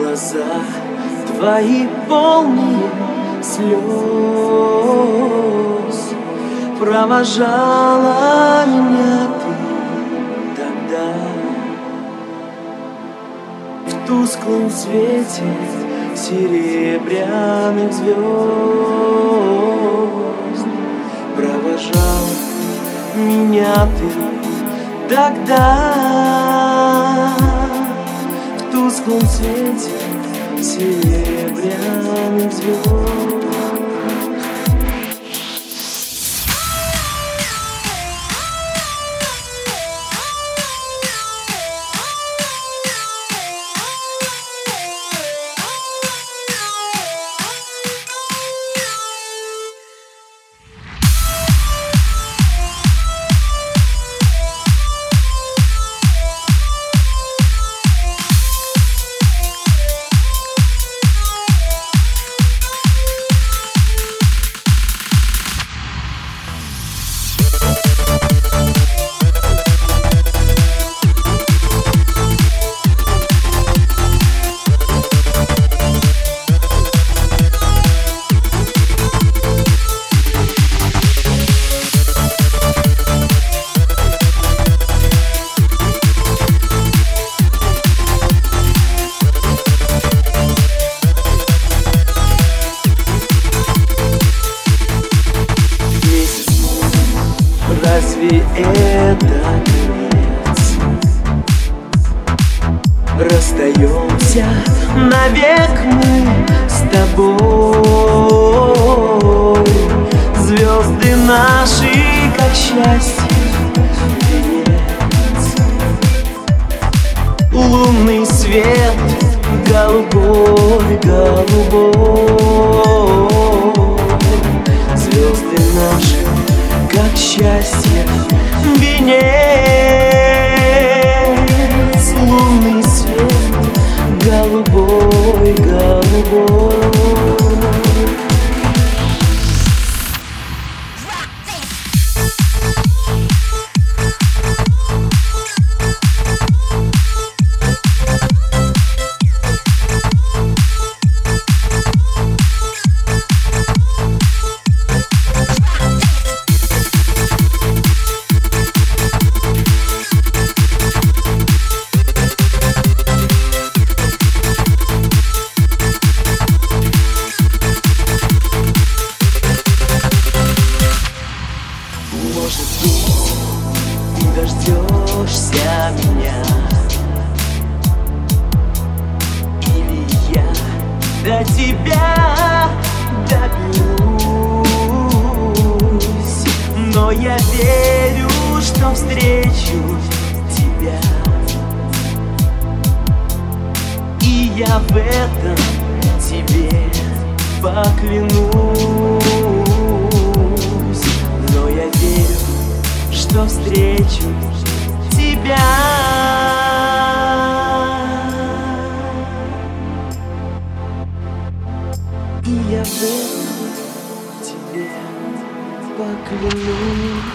глаза твои полные слез. Провожала меня ты тогда В тусклом свете серебряных звезд. Провожал меня ты тогда тусклом свете серебряных звезд Разве это конец? Расстаемся навек мы с тобой. Звезды наши, как счастье, венец. Лунный свет голубой, голубой счастье. Венец дождешься меня. Или я до тебя доберусь Но я верю, что встречу тебя. И я в этом тебе поклянусь. Но я верю, что встречу тебя. И я в тебе поклянусь.